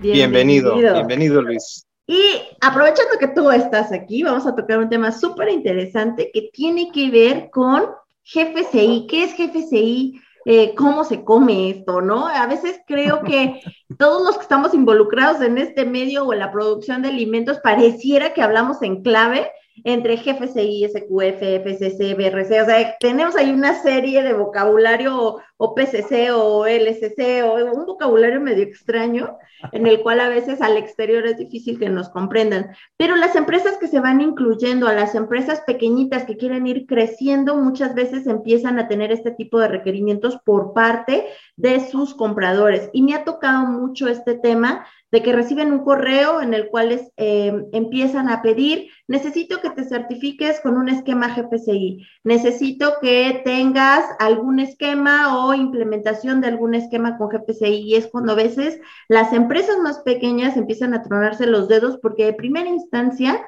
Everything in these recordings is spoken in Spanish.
Bienvenido, bienvenido, Luis. Y aprovechando que tú estás aquí, vamos a tocar un tema súper interesante que tiene que ver con GFCI. ¿Qué es GFCI? Eh, cómo se come esto, ¿no? A veces creo que todos los que estamos involucrados en este medio o en la producción de alimentos pareciera que hablamos en clave entre GFCI, SQF, FCC, BRC, o sea, tenemos ahí una serie de vocabulario o, PCC o LCC o un vocabulario medio extraño en el cual a veces al exterior es difícil que nos comprendan. Pero las empresas que se van incluyendo, a las empresas pequeñitas que quieren ir creciendo, muchas veces empiezan a tener este tipo de requerimientos por parte de sus compradores. Y me ha tocado mucho este tema de que reciben un correo en el cual eh, empiezan a pedir, necesito que te certifiques con un esquema GPCI, necesito que tengas algún esquema o implementación de algún esquema con GPCI. Y es cuando a veces las empresas más pequeñas empiezan a tronarse los dedos porque de primera instancia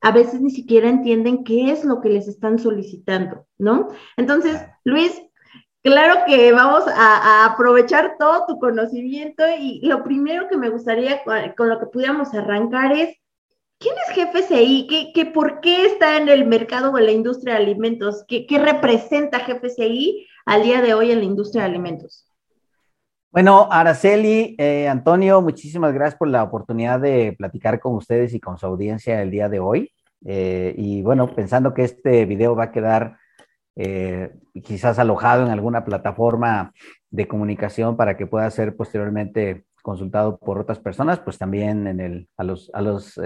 a veces ni siquiera entienden qué es lo que les están solicitando, ¿no? Entonces, Luis, Claro que vamos a, aprovechar todo tu conocimiento y lo primero que me gustaría con, lo que pudiéramos arrancar es, ¿quién es GFCI? ¿Qué, qué, por qué está en el mercado o en la industria de alimentos? ¿Qué, qué representa GFCI al día de hoy en la industria de alimentos? Bueno, Araceli, eh, Antonio, muchísimas gracias por la oportunidad de platicar con ustedes y con su audiencia el día de hoy. Eh, y bueno, pensando que este video va a quedar eh, quizás alojado en alguna plataforma de comunicación para que pueda ser posteriormente consultado por otras personas, pues también en el, a los, a los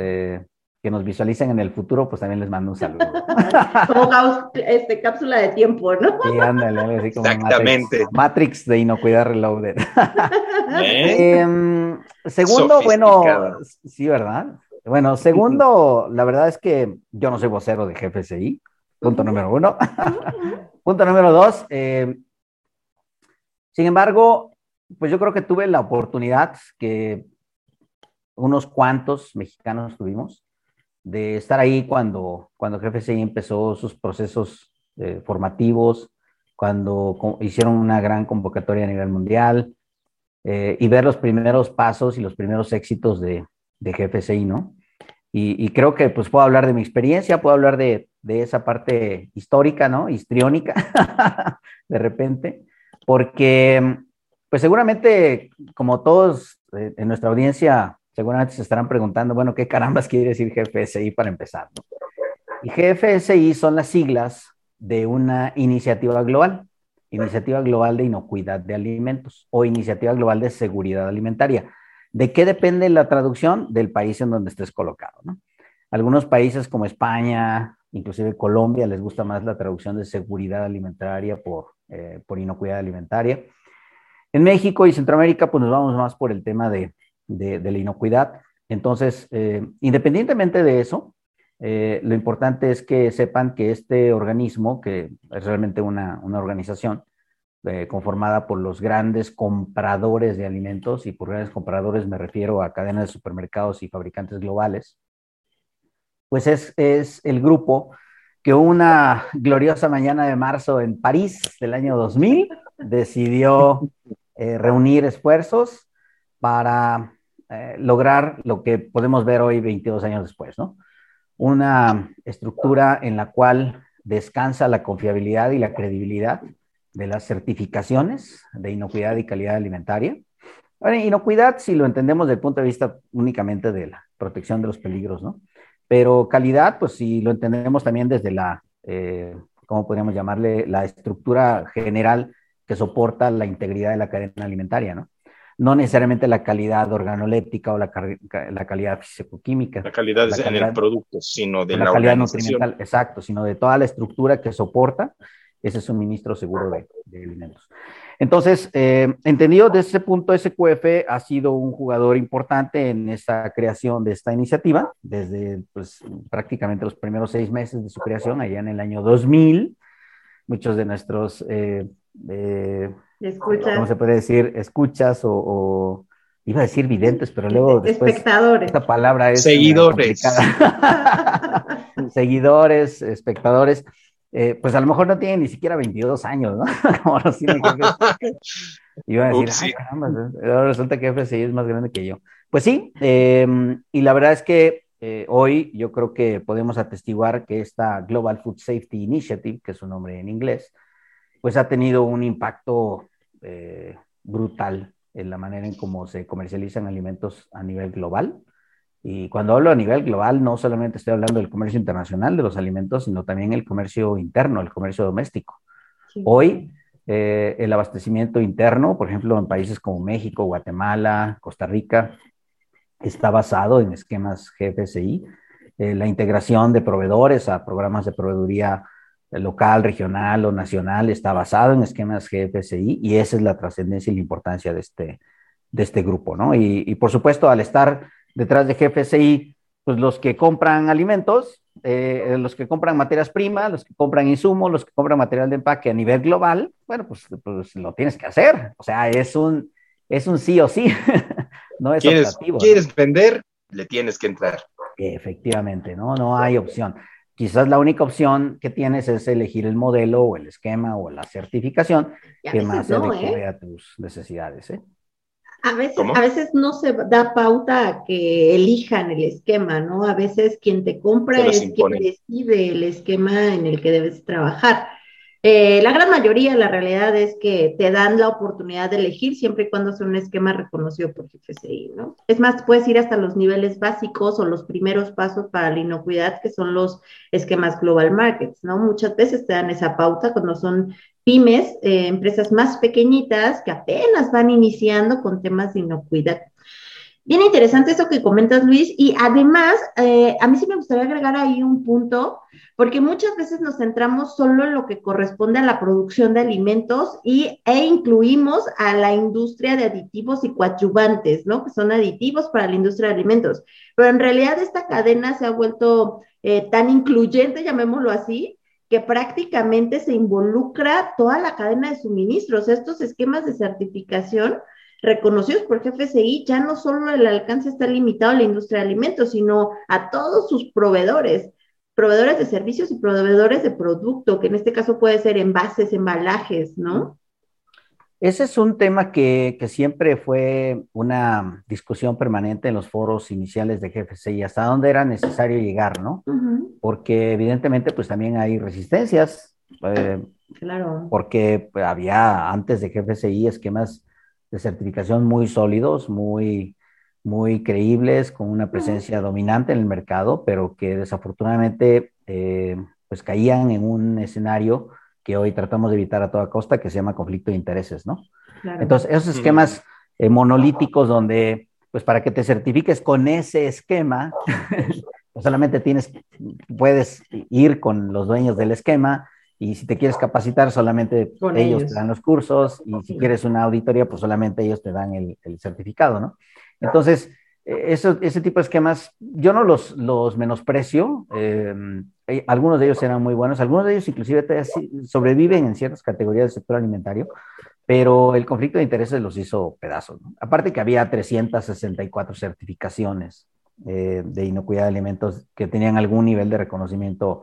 que nos visualicen en el futuro, pues también les mando un saludo. como este, cápsula de tiempo, ¿no? Sí, ándale, así como Exactamente. Matrix, de Inocuidad Reloaded. ¿Eh? Em, segundo, bueno, sí, ¿verdad? Bueno, segundo, la verdad es que yo no soy vocero de GFCI. Punto número uno. Punto número dos. Eh, sin embargo, pues yo creo que tuve la oportunidad que unos cuantos mexicanos tuvimos de estar ahí cuando, cuando GFCI empezó sus procesos eh, formativos, cuando hicieron una gran convocatoria a nivel mundial eh, y ver los primeros pasos y los primeros éxitos de, de GFCI, ¿no? Y, creo que pues puedo hablar de mi experiencia, puedo hablar de, de esa parte histórica, ¿no? Histriónica, de repente, porque pues seguramente como todos eh, en nuestra audiencia seguramente se estarán preguntando, bueno, ¿qué carambas quiere decir GFSI para empezar? ¿no? Y GFSI son las siglas de una iniciativa global, Iniciativa Global de Inocuidad de Alimentos o Iniciativa Global de Seguridad Alimentaria. ¿De qué depende la traducción? Del país en donde estés colocado. ¿no? Algunos países como España, inclusive Colombia, les gusta más la traducción de seguridad alimentaria por, eh, por inocuidad alimentaria. En México y Centroamérica, pues nos vamos más por el tema de, de, la inocuidad. Entonces, eh, independientemente de eso, eh, lo importante es que sepan que este organismo, que es realmente una, una organización, eh, conformada por los grandes compradores de alimentos, y por grandes compradores me refiero a cadenas de supermercados y fabricantes globales, pues es, es el grupo que una gloriosa mañana de marzo en París del año 2000 decidió reunir esfuerzos para eh, lograr lo que podemos ver hoy 22 años después, ¿no? Una estructura en la cual descansa la confiabilidad y la credibilidad de las certificaciones de inocuidad y calidad alimentaria. Inocuidad, si lo entendemos desde el punto de vista únicamente de la protección de los peligros, ¿no? Pero calidad, pues si lo entendemos también desde la, eh, ¿cómo podríamos llamarle? La estructura general que soporta la integridad de la cadena alimentaria, ¿no? No necesariamente la calidad organoléptica o la, la calidad físico-química. La calidad es en el producto, sino de la, la calidad nutrimental, exacto, sino de toda la estructura que soporta ese suministro seguro de, de alimentos. Entonces, eh, entendido desde ese punto, SQF ha sido un jugador importante en esta creación de esta iniciativa, desde pues, prácticamente los primeros seis meses de su creación, allá en el año 2000. Muchos de nuestros, eh, eh, ¿cómo se puede decir? Escuchas o, iba a decir videntes, pero luego después espectadores. Esta palabra es seguidores. seguidores, espectadores. Eh, pues a lo mejor no tiene ni siquiera 22 años, ¿no? Como los tiene Iba a decir, caramba, resulta que FSI es más grande que yo. Pues sí, em, y la verdad es que eh, hoy yo creo que podemos atestiguar que esta Global Food Safety Initiative, que es su nombre en inglés, pues ha tenido un impacto eh, brutal en la manera en cómo se comercializan alimentos a nivel global. Y cuando hablo a nivel global, no solamente estoy hablando del comercio internacional de los alimentos, sino también el comercio interno, el comercio doméstico. Hoy, eh, el abastecimiento interno, por ejemplo, en países como México, Guatemala, Costa Rica, está basado en esquemas GFSI. Eh, la integración de proveedores a programas de proveeduría local, regional o nacional está basado en esquemas GFSI y esa es la trascendencia y la importancia de este, de este grupo, ¿no? Y, y por supuesto, al estar detrás de GFSI, pues los que compran alimentos, eh, los que compran materias primas, los que compran insumos, los que compran material de empaque a nivel global, bueno, pues, pues lo tienes que hacer. O sea, es un, es un sí o sí, no es ¿Quieres, ¿Quieres vender? Le tienes que entrar. Efectivamente, ¿no? No hay opción. Quizás la única opción que tienes es elegir el modelo o el esquema o la certificación que más se adecue ¿eh? a tus necesidades. ¿eh? A veces, a veces no se da pauta a que elijan el esquema, ¿no? A veces quien te compra es quien decide el esquema en el que debes trabajar. Eh, la gran mayoría, la realidad es que te dan la oportunidad de elegir siempre y cuando sea un esquema reconocido por GFCI, ¿no? Es más, puedes ir hasta los niveles básicos o los primeros pasos para la inocuidad, que son los esquemas Global Markets, ¿no? Muchas veces te dan esa pauta cuando son pymes, eh, empresas más pequeñitas que apenas van iniciando con temas de inocuidad. Bien interesante eso que comentas, Luis, y además, eh, a mí sí me gustaría agregar ahí un punto, porque muchas veces nos centramos solo en lo que corresponde a la producción de alimentos y, e incluimos a la industria de aditivos y coadyuvantes, ¿no? Que son aditivos para la industria de alimentos. Pero en realidad esta cadena se ha vuelto eh, tan incluyente, llamémoslo así, que prácticamente se involucra toda la cadena de suministros. Estos esquemas de certificación reconocidos por GFCI, ya no solo el alcance está limitado a la industria de alimentos, sino a todos sus proveedores, proveedores de servicios y proveedores de producto, que en este caso puede ser envases, embalajes, ¿no? Ese es un tema que, siempre fue una discusión permanente en los foros iniciales de GFCI, hasta dónde era necesario llegar, ¿no? Porque evidentemente pues también hay resistencias. Eh, claro. Porque había antes de GFCI esquemas de certificación muy sólidos, muy, muy creíbles, con una presencia dominante en el mercado, pero que desafortunadamente eh, pues caían en un escenario que hoy tratamos de evitar a toda costa, que se llama conflicto de intereses, ¿no? Entonces, esos esquemas eh, monolíticos donde, pues para que te certifiques con ese esquema, pues solamente tienes, puedes ir con los dueños del esquema, y si te quieres capacitar, solamente ellos, te dan los cursos. Y si quieres una auditoría, pues solamente ellos te dan el, certificado, ¿no? Entonces, e, eso, ese tipo de esquemas, yo no los, los menosprecio. Em, eh, algunos de ellos eran muy buenos. Algunos de ellos inclusive sobreviven en ciertas categorías del sector alimentario. Pero el conflicto de intereses los hizo pedazos. ¿no? Aparte que había 364 certificaciones eh, de inocuidad de alimentos que tenían algún nivel de reconocimiento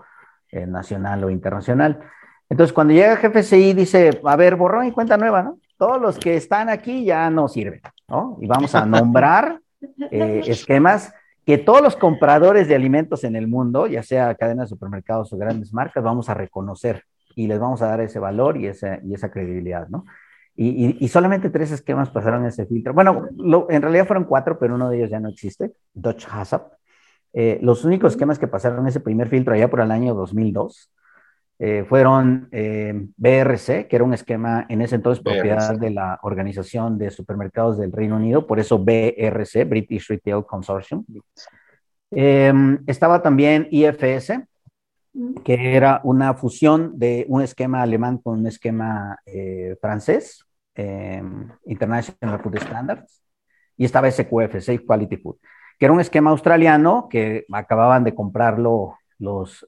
eh, nacional o internacional. Entonces, cuando llega GFCI, dice, a ver, borrón y cuenta nueva, ¿no? Todos los que están aquí ya no sirven, ¿no? Y vamos a nombrar eh, esquemas que todos los compradores de alimentos en el mundo, ya sea cadenas de supermercados o grandes marcas, vamos a reconocer y les vamos a dar ese valor y esa, y esa credibilidad, ¿no? Y, solamente tres esquemas pasaron ese filtro. Bueno, en realidad fueron cuatro, pero uno de ellos ya no existe, Dutch HACCP, eh, los únicos esquemas que pasaron ese primer filtro allá por el año 2002 eh, fueron eh, BRC, que era un esquema en ese entonces propiedad de la Organización de Supermercados del Reino Unido, por eso BRC, British Retail Consortium. Estaba también IFS, que era una fusión de un esquema alemán con un esquema francés, International Food Standards, y estaba SQF, Safe Quality Food, que era un esquema australiano que acababan de comprarlo los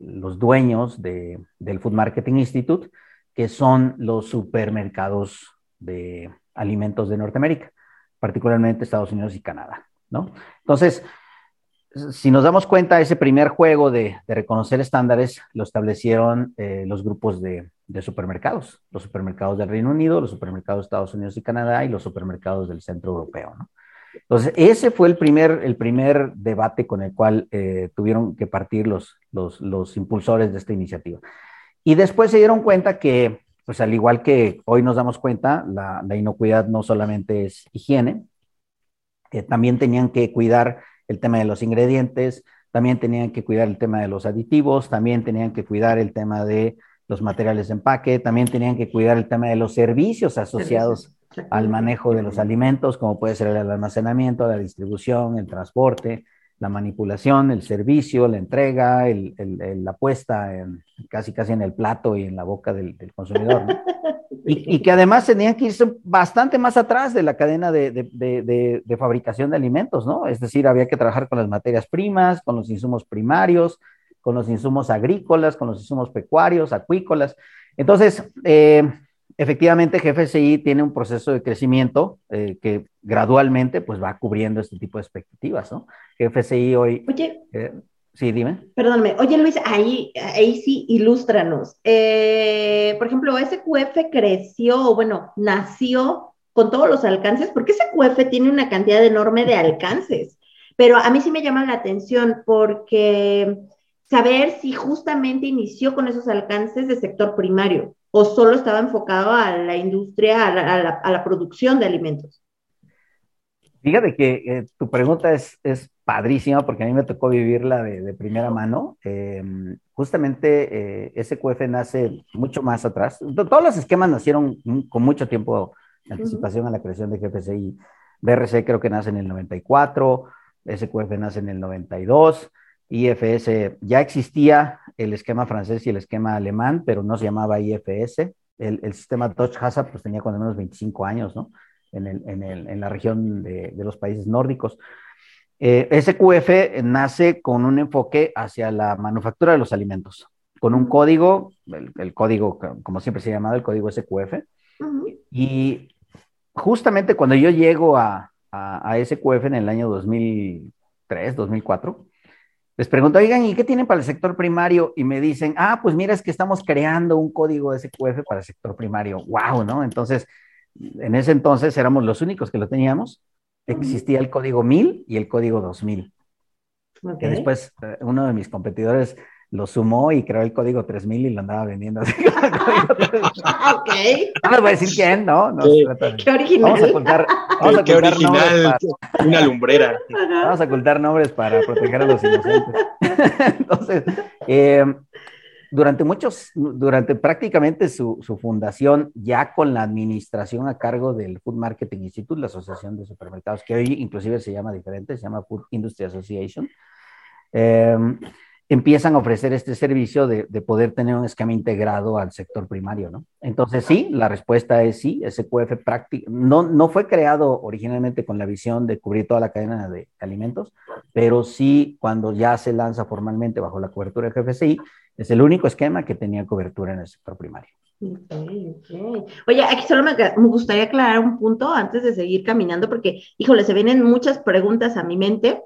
los dueños de, del Food Marketing Institute, que son los supermercados de alimentos de Norteamérica, particularmente Estados Unidos y Canadá, ¿no? Entonces, si nos damos cuenta, ese primer juego de, reconocer estándares lo establecieron eh, los grupos de, de, supermercados, los supermercados del Reino Unido, los supermercados de Estados Unidos y Canadá y los supermercados del centro europeo. Entonces, ese fue el primer, el primer debate con el cual eh, tuvieron que partir los, los, impulsores de esta iniciativa. Y después se dieron cuenta que, pues al igual que hoy nos damos cuenta, la, inocuidad no solamente es higiene, eh, también tenían que cuidar el tema de los ingredientes, también tenían que cuidar el tema de los aditivos, también tenían que cuidar el tema de los materiales de empaque, también tenían que cuidar el tema de los servicios asociados al manejo de los alimentos, como puede ser el almacenamiento, la distribución, el transporte, la manipulación, el servicio, la entrega, la puesta en, casi casi en el plato y en la boca del, consumidor. Y, que además tenían que irse bastante más atrás de la cadena de, de, fabricación de alimentos, ¿no? Es decir, había que trabajar con las materias primas, con los insumos primarios, con los insumos agrícolas, con los insumos pecuarios, acuícolas. Entonces, eh, efectivamente GFSI tiene un proceso de crecimiento eh, que gradualmente pues va cubriendo este tipo de expectativas, ¿no? GFSI hoy... Oye. Eh, sí, dime. Perdóname. Oye, Luis, ahí, ahí sí, ilústranos. Eh, por ejemplo, SQF creció, bueno, nació con todos los alcances, porque SQF tiene una cantidad enorme de alcances, pero a mí sí me llama la atención porque saber si justamente inició con esos alcances de sector primario o solo estaba enfocado a la industria, a la, producción de alimentos? Fíjate que eh, tu pregunta es, es, padrísima porque a mí me tocó vivirla de, primera mano. Em, justamente eh, SQF nace mucho más atrás. Todos los esquemas nacieron con mucho tiempo de anticipación a la creación de GFCI. BRC creo que nace en el 94, SQF nace en el 92. IFS, ya existía el esquema francés y el esquema alemán, pero no se llamaba IFS. El, el sistema Dutch Hazard pues tenía cuando menos 25 años, ¿no? En, el, en, el, en la región de, de, los países nórdicos. Eh, SQF nace con un enfoque hacia la manufactura de los alimentos, con un código, el, código, como siempre se llamaba, el código SQF. Y justamente cuando yo llego a, a, a SQF en el año 2003, 2004, les pregunto, oigan, ¿y qué tienen para el sector primario? Y me dicen, ah, pues mira, es que estamos creando un código SQF para el sector primario. ¡Wow! ¿No? Entonces, en ese entonces éramos los únicos que lo teníamos. Existía el código 1000 y el código 2000. Que después eh, uno de mis competidores lo sumó y creó el código 3000 y lo andaba vendiendo así. ok. No les voy a decir quién, ¿no? no Qué original. Vamos a ocultar, vamos a Qué original, una lumbrera. Vamos a ocultar nombres para proteger a los inocentes. Entonces, eh, durante muchos, durante prácticamente su, su, fundación, ya con la administración a cargo del Food Marketing Institute, la asociación de supermercados, que hoy inclusive se llama diferente, se llama Food Industry Association, eh, empiezan a ofrecer este servicio de, poder tener un esquema integrado al sector primario, ¿no? Entonces, sí, la respuesta es sí, SQF práctico, no, no fue creado originalmente con la visión de cubrir toda la cadena de alimentos, pero sí, cuando ya se lanza formalmente bajo la cobertura de GFCI, es el único esquema que tenía cobertura en el sector primario. Oye, aquí solo me, me, gustaría aclarar un punto antes de seguir caminando, porque, híjole, se vienen muchas preguntas a mi mente.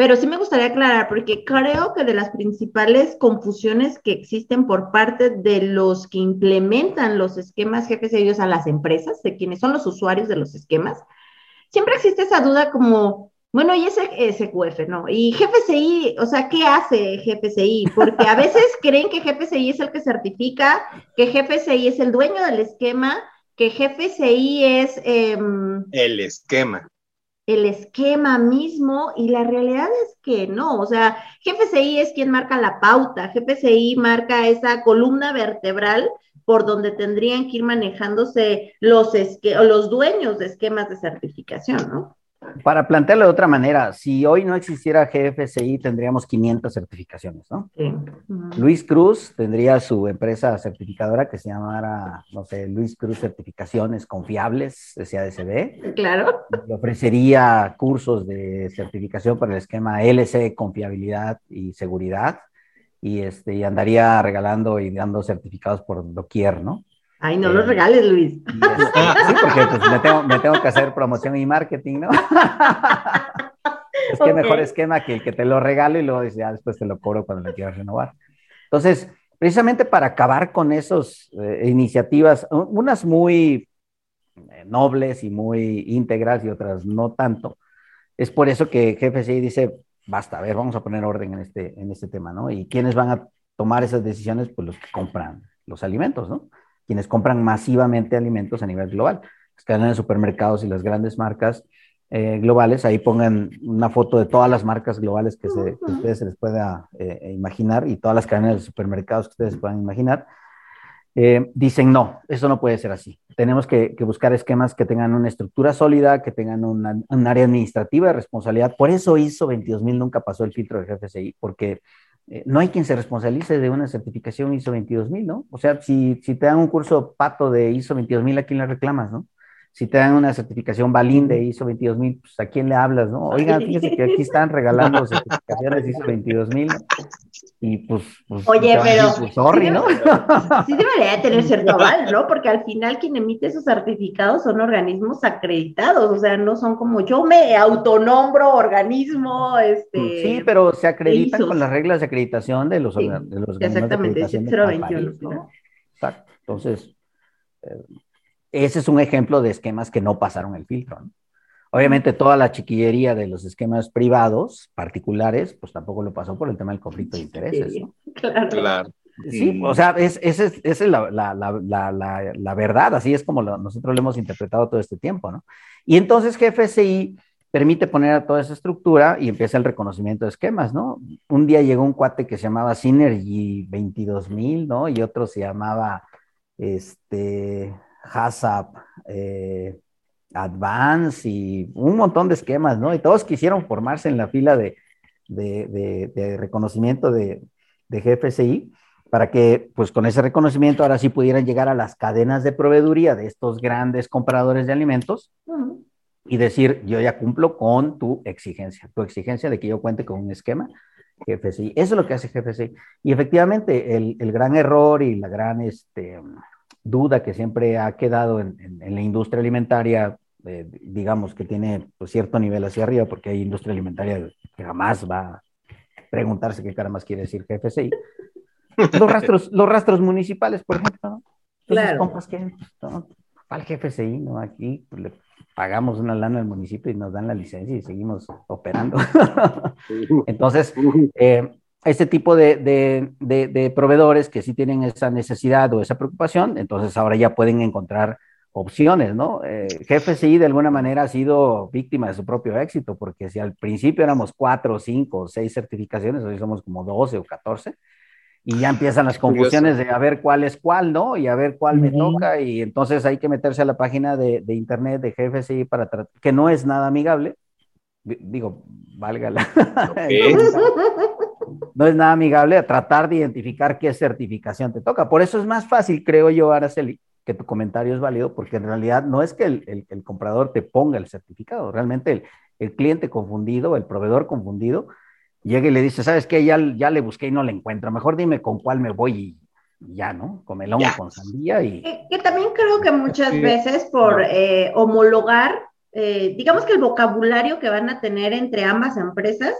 Pero sí me gustaría aclarar, porque creo que de las principales confusiones que existen por parte de los que implementan los esquemas jefes ellos a las empresas, de quienes son los usuarios de los esquemas, siempre existe esa duda como, bueno, y ese SQF, ¿no? Y GFCI, o sea, ¿qué hace GFCI? Porque a veces creen que GFCI es el que certifica, que GFCI es el dueño del esquema, que GFCI es... Em, el esquema el esquema mismo y la realidad es que no, o sea, GFCI es quien marca la pauta, GFCI marca esa columna vertebral por donde tendrían que ir manejándose los, los dueños de esquemas de certificación, ¿no? Para plantearlo de otra manera, si hoy no existiera GFCI, tendríamos 500 certificaciones, ¿no? Sí. Luis Cruz tendría su empresa certificadora que se llamara, no sé, Luis Cruz Certificaciones Confiables, SADCB. Claro. Le ofrecería cursos de certificación para el esquema LC, confiabilidad y seguridad, y, este, y andaría regalando y dando certificados por doquier, ¿no? Ay, no los eh, regales, Luis. sí, porque pues, me, tengo, que hacer promoción y marketing, ¿no? es que mejor esquema que el que te lo regalo y luego dice, ya después te lo cobro cuando me quieras renovar. Entonces, precisamente para acabar con esas eh, iniciativas, unas muy eh, nobles y muy íntegras y otras no tanto, es por eso que GFCI dice, basta, a ver, vamos a poner orden en este, en este tema, ¿no? Y quiénes van a tomar esas decisiones, pues los que compran los alimentos, ¿no? Quienes compran masivamente alimentos a nivel global. Las cadenas de supermercados y las grandes marcas eh, globales, ahí pongan una foto de todas las marcas globales que, se, ustedes se les pueda eh, eh, imaginar y todas las cadenas de supermercados que ustedes puedan imaginar. dicen, no, eso no puede ser así. Tenemos que, buscar esquemas que tengan una estructura sólida, que tengan un área administrativa de responsabilidad. Por eso ISO 22000 nunca pasó el filtro de GFCI, porque eh, no hay quien se responsabilice de una certificación ISO 22000, ¿no? O sea, si, si te dan un curso pato de ISO 22000, ¿a quién le reclamas, no? Si te dan una certificación Balín de ISO 22000, pues ¿a quién le hablas, no? Oigan, fíjense que aquí están regalando certificaciones ISO 22000 y pues, pues Oye, pero pues, sorry, sí, ¿no? Sí debería tener cierto aval, ¿no? Porque al final quien emite esos certificados son organismos acreditados, o sea, no son como yo me autonombro organismo, este... Sí, pero se acreditan con las reglas de acreditación de los, de los Exactamente, de 021, ¿no? Exacto, entonces... Eh, ese es un ejemplo de esquemas que no pasaron el filtro. ¿no? Obviamente toda la chiquillería de los esquemas privados, particulares, pues tampoco lo pasó por el tema del conflicto de intereses. ¿no? Claro. claro. Sí, o sea, esa es, la, la, la, la, verdad, así es como nosotros lo hemos interpretado todo este tiempo, ¿no? Y entonces GFSI permite poner a toda esa estructura y empieza el reconocimiento de esquemas, ¿no? Un día llegó un cuate que se llamaba Synergy 22000, ¿no? Y otro se llamaba, este, HACCP, eh, Advance y un montón de esquemas, ¿no? Y todos quisieron formarse en la fila de, reconocimiento de, GFCI para que, pues con ese reconocimiento, ahora sí pudieran llegar a las cadenas de proveeduría de estos grandes compradores de alimentos y decir, yo ya cumplo con tu exigencia, tu exigencia de que yo cuente con un esquema GFCI. Eso es lo que hace GFCI. Y efectivamente, el, el gran error y la gran, este, duda que siempre ha quedado en, la industria alimentaria, eh, digamos que tiene pues, cierto nivel hacia arriba, porque hay industria alimentaria que jamás va a preguntarse qué cara más quiere decir GFCI. Los rastros, los rastros municipales, por ejemplo, ¿no? claro. compas que, ¿no? Para el GFCI, ¿no? Aquí pues, le pagamos una lana al municipio y nos dan la licencia y seguimos operando. Entonces, eh, este tipo de, proveedores que sí tienen esa necesidad o esa preocupación, entonces ahora ya pueden encontrar opciones, ¿no? Eh, GFCI de alguna manera ha sido víctima de su propio éxito, porque si al principio éramos cuatro, cinco, seis certificaciones, hoy somos como 12 o 14, y ya empiezan las confusiones de a ver cuál es cuál, ¿no? Y a ver cuál me toca, y entonces hay que meterse a la página de, internet de GFCI para que no es nada amigable, digo, válgala. no es nada amigable a tratar de identificar qué certificación te toca. Por eso es más fácil, creo yo, Araceli, que tu comentario es válido, porque en realidad no es que el, comprador te ponga el certificado, realmente el, cliente confundido, el proveedor confundido, llega y le dice, ¿sabes qué? Ya, ya le busqué y no le encuentro, mejor dime con cuál me voy y ya, ¿no? Con melón o con sandía y... Que, también creo que muchas veces por eh, homologar, eh, digamos que el vocabulario que van a tener entre ambas empresas,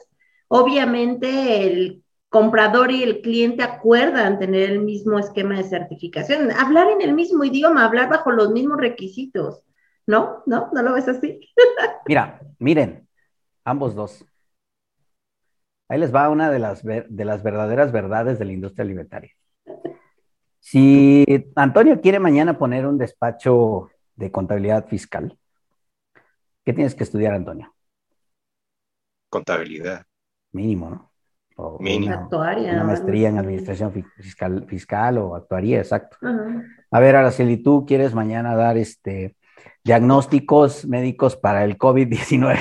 obviamente el comprador y el cliente acuerdan tener el mismo esquema de certificación, hablar en el mismo idioma, hablar bajo los mismos requisitos. ¿No? ¿No? ¿No lo ves así? Mira, miren, ambos dos. Ahí les va una de las, de las verdaderas verdades de la industria alimentaria. Si Antonio quiere mañana poner un despacho de contabilidad fiscal, ¿qué tienes que estudiar, Antonio? contabilidad. Mínimo, ¿no? O Mínimo. Una, actuaria, una maestría en administración fiscal, fiscal o actuaría, exacto. A ver, Araceli, ¿tú quieres mañana dar este diagnósticos médicos para el COVID-19?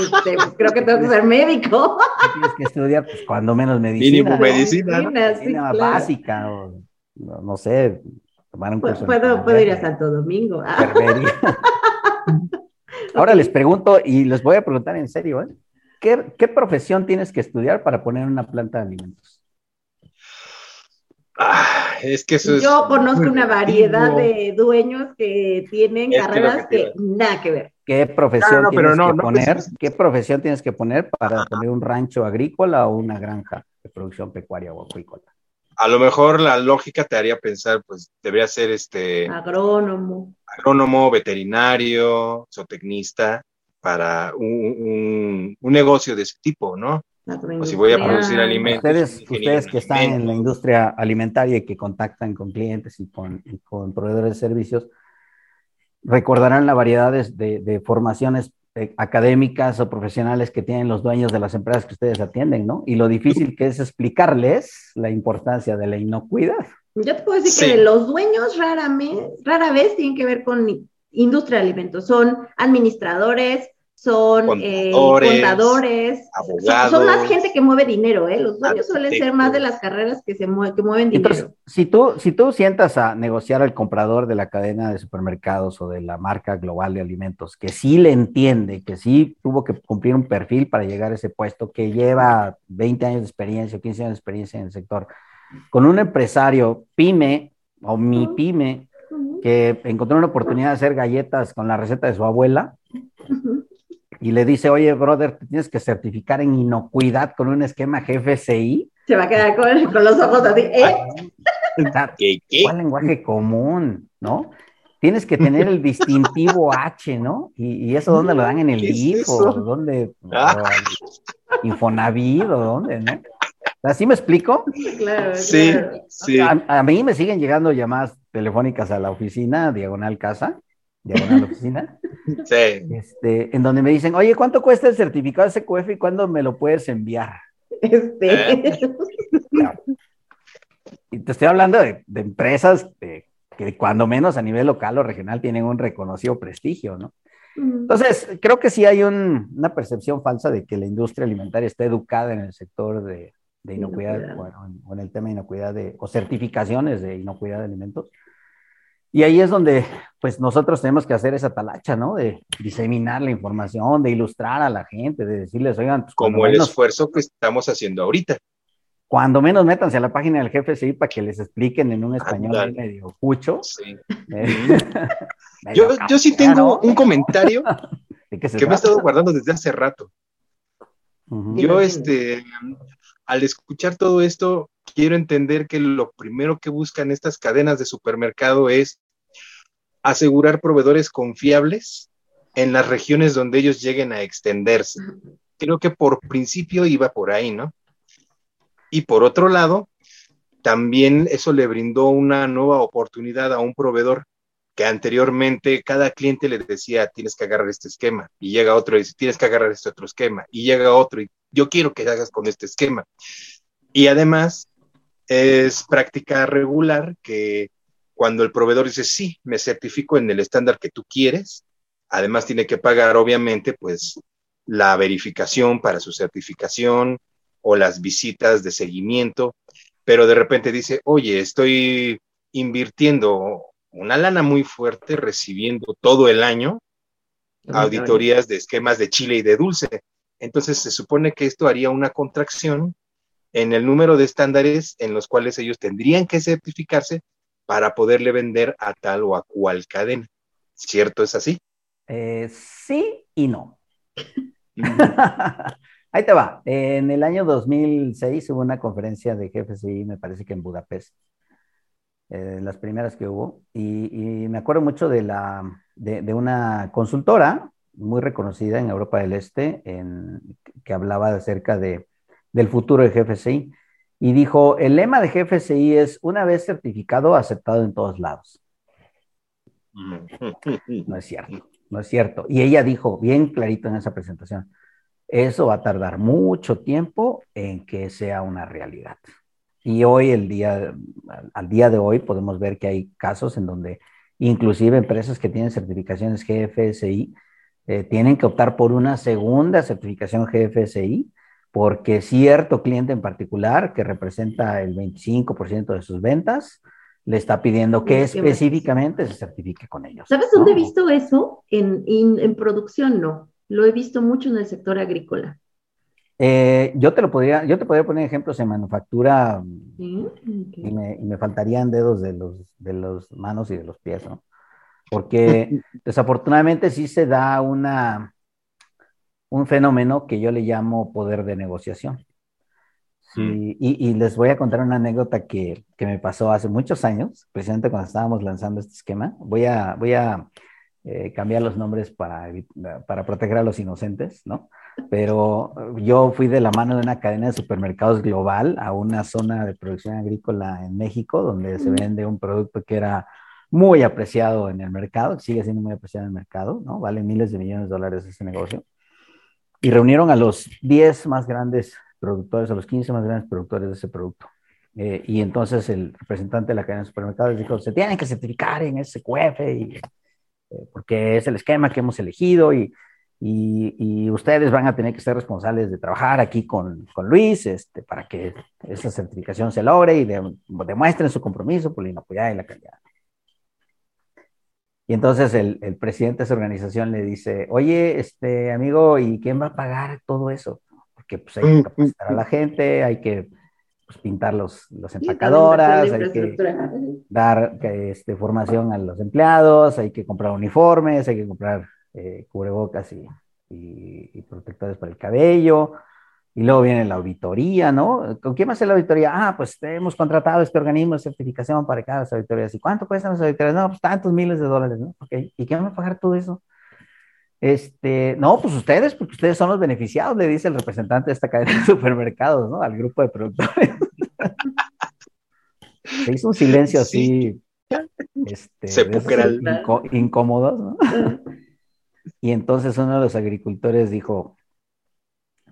Este, pues, creo que tengo que ser médico. Tienes que estudiar, pues, cuando menos medicina. Mínimo medicina. medicina, básica, o, no, sé, tomar un curso. Puedo, puedo ir a Santo Domingo. Ahora les pregunto, y les voy a preguntar en serio, ¿eh? ¿Qué, ¿qué, profesión tienes que estudiar para poner una planta de alimentos? Ah, es que eso Yo conozco una variedad de dueños que tienen carreras que, nada que ver. ¿Qué profesión tienes que poner? ¿Qué profesión tienes que poner para poner un rancho agrícola o una granja de producción pecuaria o acuícola? A lo mejor la lógica te haría pensar, pues debería ser este agrónomo, agrónomo, veterinario, zootecnista para un, negocio de ese tipo, ¿no? O si voy a producir alimentos. Ustedes, ustedes que están en la industria alimentaria y que contactan con clientes y con, y con proveedores de servicios, recordarán la variedad de, formaciones eh, académicas o profesionales que tienen los dueños de las empresas que ustedes atienden, ¿no? Y lo difícil que es explicarles la importancia de la inocuidad. Yo te puedo decir que los dueños rara, rara vez tienen que ver con industria de alimentos, son administradores, son eh, contadores, abogados, son, más gente que mueve dinero, ¿eh? Los dueños suelen ser más de las carreras que se que mueven dinero. Entonces, si tú, si tú sientas a negociar al comprador de la cadena de supermercados o de la marca global de alimentos, que sí le entiende, que sí tuvo que cumplir un perfil para llegar a ese puesto, que lleva 20 años de experiencia, 15 años de experiencia en el sector, con un empresario pyme o mi pyme, que encontró una oportunidad de hacer galletas con la receta de su abuela, y le dice, oye, brother, tienes que certificar en inocuidad con un esquema GFCI. Se va a quedar con, los ojos así, ¿eh? ¿Qué, ¿Cuál lenguaje común, no? Tienes que tener el distintivo H, ¿no? ¿Y, eso dónde lo dan en el DIF o dónde? Ah. Infonavit o dónde, ¿no? ¿Así me explico? Claro, sí, sí. A, mí me siguen llegando llamadas telefónicas a la oficina, diagonal casa, diagonal oficina. Sí. Este, en donde me dicen, oye, ¿cuánto cuesta el certificado de SQF y cuándo me lo puedes enviar? Este. Y te estoy hablando de, empresas que cuando menos a nivel local o regional tienen un reconocido prestigio, ¿no? Entonces, creo que sí hay una percepción falsa de que la industria alimentaria está educada en el sector de, inocuidad, o en el tema de inocuidad de, o certificaciones de inocuidad de alimentos. Y ahí es donde, pues, nosotros tenemos que hacer esa talacha, ¿no? De diseminar la información, de ilustrar a la gente, de decirles, oigan, pues, como el esfuerzo que estamos haciendo ahorita. Cuando menos métanse a la página del jefe sí para que les expliquen en un español medio cucho. Sí. Eh, yo, yo, sí tengo un comentario que me he estado guardando desde hace rato. Yo, este, al escuchar todo esto, quiero entender que lo primero que buscan estas cadenas de supermercado es asegurar proveedores confiables en las regiones donde ellos lleguen a extenderse. Creo que por principio iba por ahí, ¿no? Y por otro lado, también eso le brindó una nueva oportunidad a un proveedor que anteriormente cada cliente le decía, tienes que agarrar este esquema, y llega otro y dice, tienes que agarrar este otro esquema, y llega otro y yo quiero que hagas con este esquema. Y además es práctica regular que cuando el proveedor dice, sí, me certifico en el estándar que tú quieres, además tiene que pagar obviamente pues la verificación para su certificación o las visitas de seguimiento, pero de repente dice, oye, estoy invirtiendo una lana muy fuerte recibiendo todo el año auditorías de esquemas de chile y de dulce. Entonces se supone que esto haría una contracción en el número de estándares en los cuales ellos tendrían que certificarse para poderle vender a tal o a cual cadena. ¿Cierto es así? Eh, sí y no. Ahí te va. En el año 2006 hubo una conferencia de GFCI, me parece que en Budapest, eh, las primeras que hubo, y, me acuerdo mucho de, la, de una consultora muy reconocida en Europa del Este, en, que hablaba acerca de, del futuro de GFCI. Y dijo, el lema de GFCI es una vez certificado, aceptado en todos lados. No es cierto, no es cierto. Y ella dijo bien clarito en esa presentación, eso va a tardar mucho tiempo en que sea una realidad. Y hoy, el día, al día de hoy, podemos ver que hay casos en donde inclusive empresas que tienen certificaciones GFSI eh, tienen que optar por una segunda certificación GFSI porque cierto cliente en particular, que representa el 25% de sus ventas, le está pidiendo que específicamente se certifique con ellos. ¿Sabes dónde he visto eso? En, en, producción, no. Lo he visto mucho en el sector agrícola. Eh, yo te lo podría, yo te podría poner ejemplos en manufactura y, me, y, me, faltarían dedos de los, de los manos y de los pies, ¿no? Porque desafortunadamente sí se da una, un fenómeno que yo le llamo poder de negociación. Sí, y, les voy a contar una anécdota que, que, me pasó hace muchos años, precisamente cuando estábamos lanzando este esquema. Voy a, voy a eh, cambiar los nombres para, para proteger a los inocentes, ¿no? Pero yo fui de la mano de una cadena de supermercados global a una zona de producción agrícola en México, donde se vende un producto que era muy apreciado en el mercado, sigue siendo muy apreciado en el mercado, ¿no? Vale miles de millones de dólares ese negocio y reunieron a los 10 más grandes productores, a los 15 más grandes productores de ese producto. Eh, y entonces el representante de la cadena de supermercados dijo, se tienen que certificar en SQF y, eh, porque es el esquema que hemos elegido y, y, y, ustedes van a tener que ser responsables de trabajar aquí con, con Luis este, para que esa certificación se logre y demuestren su compromiso por la inocuidad y la calidad. Y entonces el, el, presidente de esa organización le dice, oye, este amigo, ¿y quién va a pagar todo eso? Porque pues hay que mm, capacitar a la gente, hay que pues, pintar los, los empacadoras, hay que dar este, formación a los empleados, hay que comprar uniformes, hay que comprar eh, cubrebocas y, y, y, protectores para el cabello. Y luego viene la auditoría, ¿no? ¿Con quién va a hacer la auditoría? Ah, pues hemos contratado este organismo de certificación para cada las auditorías. ¿Y cuánto cuestan las auditorías? No, pues tantos miles de dólares, ¿no? Okay. ¿Y quién va a pagar todo eso? Este, no, pues ustedes, porque ustedes son los beneficiados, le dice el representante de esta cadena de supermercados, ¿no? Al grupo de productores. Se hizo un silencio así, este, Sepulcral. incómodos, ¿no? y entonces uno de los agricultores dijo,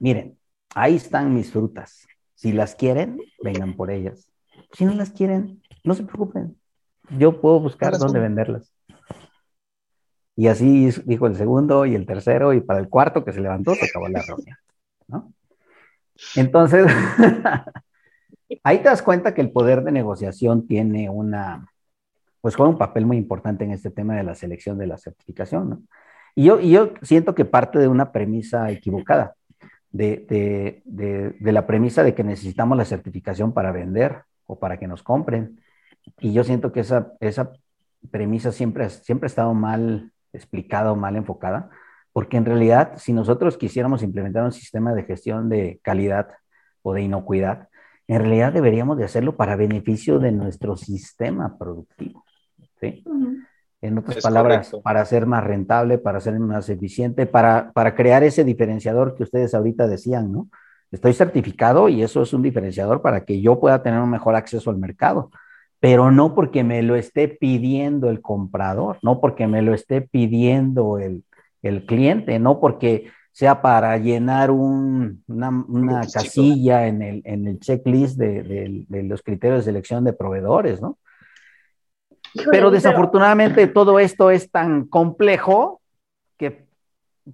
miren, ahí están mis frutas. Si las quieren, vengan por ellas. Si no las quieren, no se preocupen. Yo puedo buscar dónde venderlas. Y así dijo el segundo y el tercero, y para el cuarto que se levantó, se acabó la reunión. ¿no? Entonces, ahí te das cuenta que el poder de negociación tiene una, pues juega un papel muy importante en este tema de la selección de la certificación. ¿no? Y yo, y yo siento que parte de una premisa equivocada de, la premisa de que necesitamos la certificación para vender o para que nos compren. Y yo siento que esa, esa premisa siempre, siempre ha estado mal explicada o mal enfocada, porque en realidad si nosotros quisiéramos implementar un sistema de gestión de calidad o de inocuidad, en realidad deberíamos de hacerlo para beneficio de nuestro sistema productivo. ¿sí? En otras palabras, para ser más rentable, para ser más eficiente, para, para crear ese diferenciador que ustedes ahorita decían, ¿no? Estoy certificado y eso es un diferenciador para que yo pueda tener un mejor acceso al mercado, pero no porque me lo esté pidiendo el comprador, no porque me lo esté pidiendo el, el cliente, no porque sea para llenar un, una, una casilla en el, en el checklist de, de, de, los criterios de selección de proveedores, ¿no? Pero desafortunadamente todo esto es tan complejo que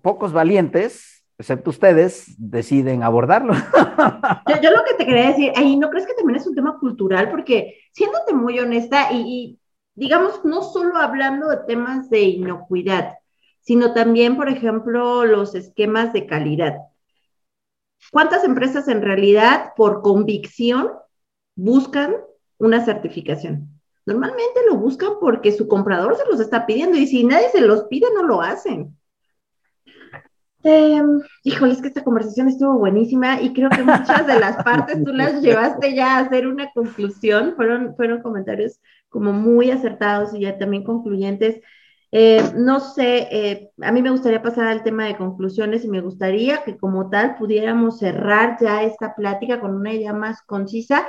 pocos valientes, excepto ustedes, deciden abordarlo. Yo, lo que te quería decir, ahí no crees que también es un tema cultural, porque siéndote muy honesta y, y digamos, no solo hablando de temas de inocuidad, sino también, por ejemplo, los esquemas de calidad. ¿Cuántas empresas en realidad, por convicción, buscan una certificación? Normalmente lo buscan porque su comprador se los está pidiendo y si nadie se los pide, no lo hacen. Em, híjole, es que esta conversación estuvo buenísima y creo que muchas de las partes tú las llevaste ya a hacer una conclusión. Fueron, fueron comentarios como muy acertados y ya también concluyentes. Eh, no sé, eh, a mí me gustaría pasar al tema de conclusiones y me gustaría que como tal pudiéramos cerrar ya esta plática con una idea más concisa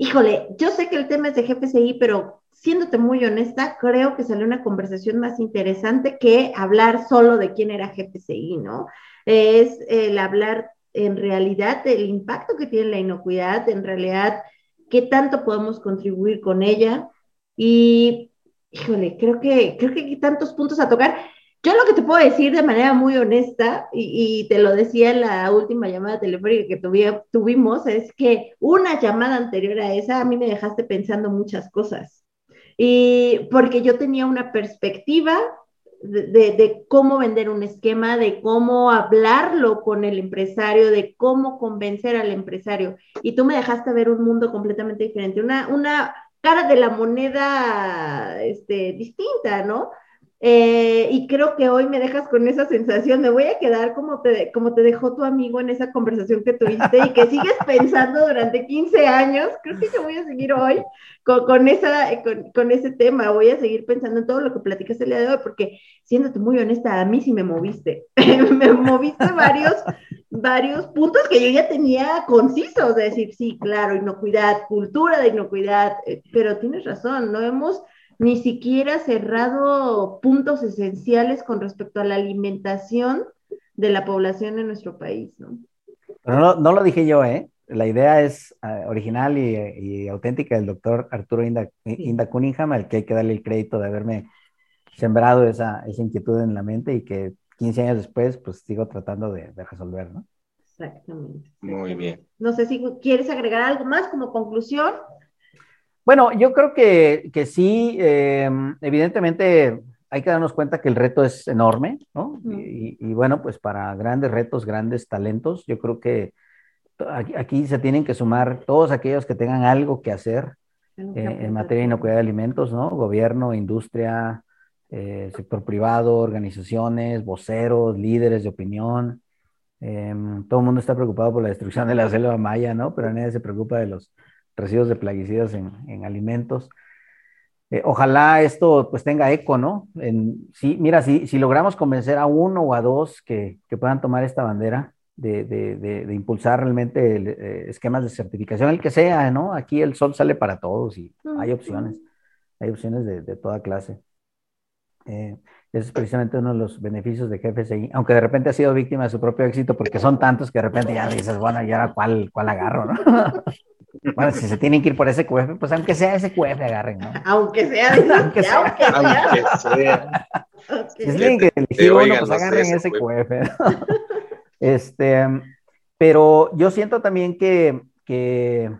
híjole, yo sé que el tema es de GFCI, pero siéndote muy honesta, creo que salió una conversación más interesante que hablar solo de quién era GFCI, ¿no? es el hablar en realidad del impacto que tiene la inocuidad, en realidad qué tanto podemos contribuir con ella. Y, híjole, creo que, creo que hay tantos puntos a tocar. Yo lo que te puedo decir de manera muy honesta, y, te lo decía en la última llamada telefónica que tuvimos, es que una llamada anterior a esa a mí me dejaste pensando muchas cosas. Y porque yo tenía una perspectiva de, cómo vender un esquema, de cómo hablarlo con el empresario, de cómo convencer al empresario. Y tú me dejaste ver un mundo completamente diferente, una, una cara de la moneda este, distinta, ¿no? Eh, y creo que hoy me dejas con esa sensación, me voy a quedar como te, como te dejó tu amigo en esa conversación que tuviste y que sigues pensando durante 15 años, creo que yo voy a seguir hoy con, con esa, con, con, ese tema, voy a seguir pensando en todo lo que platicaste el día de hoy, porque siéndote muy honesta, a mí sí me moviste, me moviste varios, varios puntos que yo ya tenía concisos, de decir, sí, claro, inocuidad, cultura de inocuidad, eh, pero tienes razón, no hemos ni siquiera cerrado puntos esenciales con respecto a la alimentación de la población en nuestro país, ¿no? Pero no, lo dije yo, ¿eh? La idea es uh, original y, y, auténtica del doctor Arturo Inda, Inda, Cunningham, al que hay que darle el crédito de haberme sembrado esa, esa, inquietud en la mente y que 15 años después, pues sigo tratando de, de resolver, ¿no? Exactamente. Muy bien. No sé si quieres agregar algo más como conclusión. Bueno, yo creo que, sí, em, evidentemente hay que darnos cuenta que el reto es enorme, ¿no? y, bueno, pues para grandes retos, grandes talentos, yo creo que aquí, se tienen que sumar todos aquellos que tengan algo que hacer eh, en materia de inocuidad de alimentos, ¿no? Gobierno, industria, eh, sector privado, organizaciones, voceros, líderes de opinión. Em, todo el mundo está preocupado por la destrucción de la selva maya, ¿no? Pero nadie se preocupa de los residuos de plaguicidas en, alimentos. Eh, ojalá esto pues tenga eco, ¿no? En, sí, mira, si, si logramos convencer a uno o a dos que, que puedan tomar esta bandera de, de, de, impulsar realmente eh, esquemas de certificación, el que sea, ¿no? Aquí el sol sale para todos y hay opciones, hay opciones de, toda clase. Eh, ese es precisamente uno de los beneficios de GFSI, aunque de repente ha sido víctima de su propio éxito, porque son tantos que de repente ya dices, bueno, ¿y ahora cuál, cuál agarro? ¿no? Bueno, si se tienen que ir por ese QF, pues aunque sea ese QF, agarren, ¿no? Aunque sea, aunque sea. Aunque sea. Si tienen que elegir uno, pues agarren ese QF. Este, pero yo siento también que, que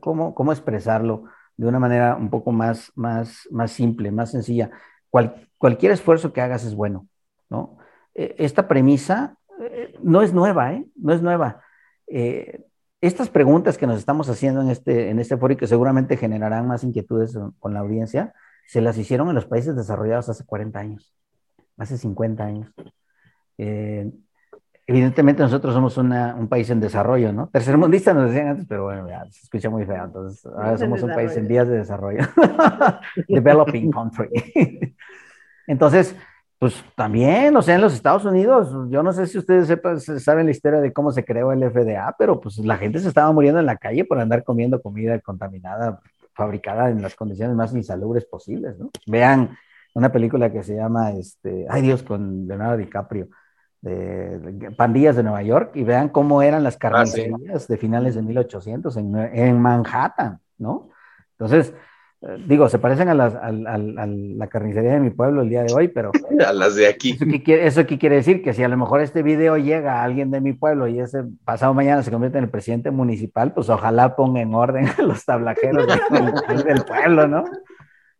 ¿cómo, ¿cómo, expresarlo de una manera un poco más, más, más simple, más sencilla? cualquier esfuerzo que hagas es bueno, ¿no? E, esta premisa eh, no es nueva, ¿eh? No es nueva. Eh, estas preguntas que nos estamos haciendo en este, en este foro y que seguramente generarán más inquietudes con la audiencia, se las hicieron en los países desarrollados hace 40 años, hace 50 años. Eh, evidentemente nosotros somos un país en desarrollo, ¿no? Tercermundista nos decían antes, pero bueno, ya, se escucha muy feo, entonces ahora somos un país en vías de desarrollo. Developing country. entonces, pues también, o sea, en los Estados Unidos, yo no sé si ustedes sepan, saben la historia de cómo se creó el FDA, pero pues la gente se estaba muriendo en la calle por andar comiendo comida contaminada, fabricada en las condiciones más insalubres posibles, ¿no? Vean una película que se llama, este, ay Dios, con Leonardo DiCaprio, de, Pandillas de Nueva York, y vean cómo eran las ah, carnicerías de finales de 1800 en, en Manhattan, ¿no? Entonces, Digo, se parecen a, la carnicería de mi pueblo el día de hoy, pero... A las de aquí. Eso qué, quiere decir? Que si a lo mejor este video llega a alguien de mi pueblo y ese pasado mañana se convierte en el presidente municipal, pues ojalá ponga en orden a los tablajeros del, pueblo, ¿no?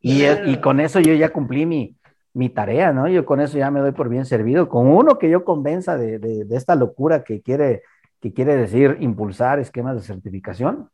Y, y, con eso yo ya cumplí mi, mi tarea, ¿no? Yo con eso ya me doy por bien servido. Con uno que yo convenza de, de, de esta locura que quiere, que quiere decir impulsar esquemas de certificación,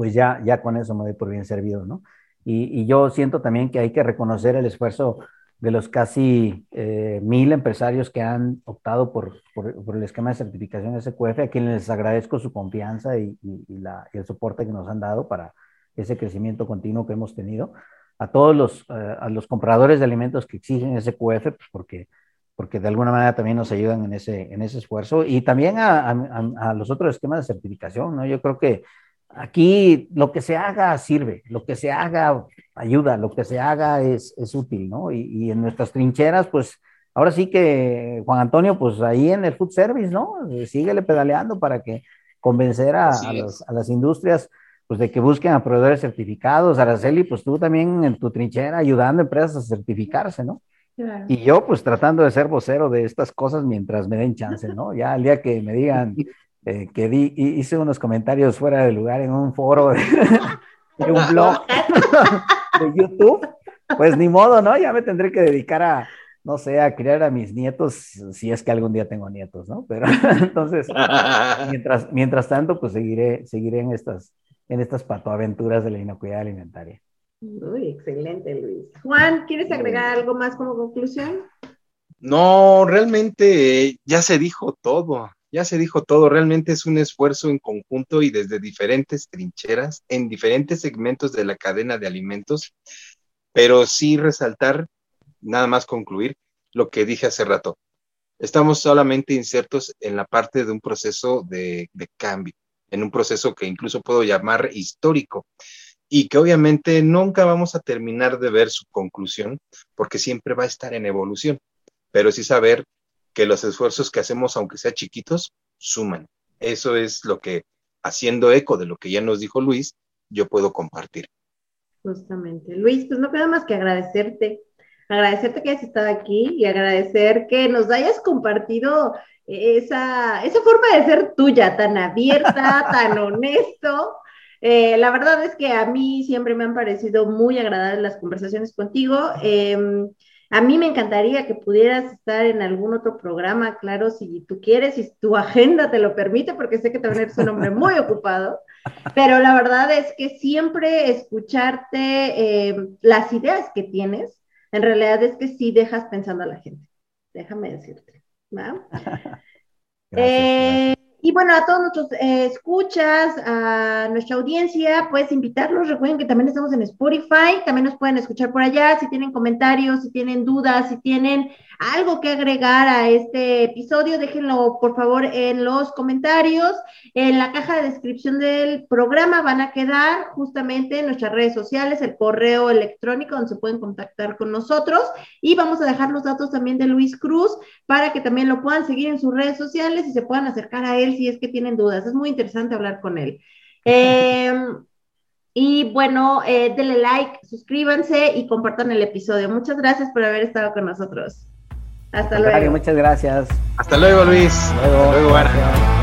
pues ya, ya con eso me doy por bien servido, ¿no? Y, yo siento también que hay que reconocer el esfuerzo de los casi eh, mil empresarios que han optado por, por, el esquema de certificación SQF, a quienes les agradezco su confianza y, la, el soporte que nos han dado para ese crecimiento continuo que hemos tenido. A todos los, eh, a los compradores de alimentos que exigen SQF, pues porque, porque de alguna manera también nos ayudan en ese, en ese esfuerzo. Y también a, a, a los otros esquemas de certificación, ¿no? Yo creo que Aquí lo que se haga sirve, lo que se haga ayuda, lo que se haga es, útil, ¿no? Y, en nuestras trincheras, pues ahora sí que Juan Antonio, pues ahí en el food service, ¿no? Síguele pedaleando para que convencer a, las industrias pues de que busquen a proveedores certificados. Araceli, pues tú también en tu trinchera ayudando a empresas a certificarse, ¿no? Y yo pues tratando de ser vocero de estas cosas mientras me den chance, ¿no? Ya el día que me digan eh, que di, hice unos comentarios fuera de lugar en un foro de, un blog de YouTube, pues ni modo, ¿no? Ya me tendré que dedicar a, no sé, a criar a mis nietos, si es que algún día tengo nietos, ¿no? Pero entonces, mientras, mientras tanto, pues seguiré, seguiré en estas, en estas patoaventuras de la inocuidad alimentaria. Uy, excelente, Luis. Juan, ¿quieres agregar algo más como conclusión? No, realmente ya se dijo todo, ya se dijo todo. Realmente es un esfuerzo en conjunto y desde diferentes trincheras, en diferentes segmentos de la cadena de alimentos, pero sí resaltar, nada más concluir lo que dije hace rato. Estamos solamente insertos en la parte de un proceso de, de cambio, en un proceso que incluso puedo llamar histórico y que obviamente nunca vamos a terminar de ver su conclusión porque siempre va a estar en evolución, pero sí saber que los esfuerzos que hacemos, aunque sean chiquitos, suman. Eso es lo que, haciendo eco de lo que ya nos dijo Luis, yo puedo compartir. Justamente. Luis, pues no queda más que agradecerte, agradecerte que hayas estado aquí y agradecer que nos hayas compartido esa, esa forma de ser tuya, tan abierta, tan honesto, eh, la verdad es que a mí siempre me han parecido muy agradables las conversaciones contigo. Em, a mí me encantaría que pudieras estar en algún otro programa, claro, si tú quieres, si tu agenda te lo permite, porque sé que también eres un hombre muy ocupado, pero la verdad es que siempre escucharte em, las ideas que tienes, en realidad es que sí dejas pensando a la gente, déjame decirte. ¿no? Eh, y bueno, a todos nuestros eh, escuchas, a nuestra audiencia, pues invitarlos. Recuerden que también estamos en Spotify, también nos pueden escuchar por allá. Si tienen comentarios, si tienen dudas, si tienen algo que agregar a este episodio, déjenlo por favor en los comentarios. En la caja de descripción del programa van a quedar justamente nuestras redes sociales, el correo electrónico donde se pueden contactar con nosotros y vamos a dejar los datos también de Luis Cruz para que también lo puedan seguir en sus redes sociales y se puedan acercar a él si es que tienen dudas. Es muy interesante hablar con él. Em, y bueno, eh, denle like, suscríbanse y compartan el episodio. Muchas gracias por haber estado con nosotros. Hasta luego. Muchas gracias. Hasta luego, Luis. Hasta luego, Hasta luego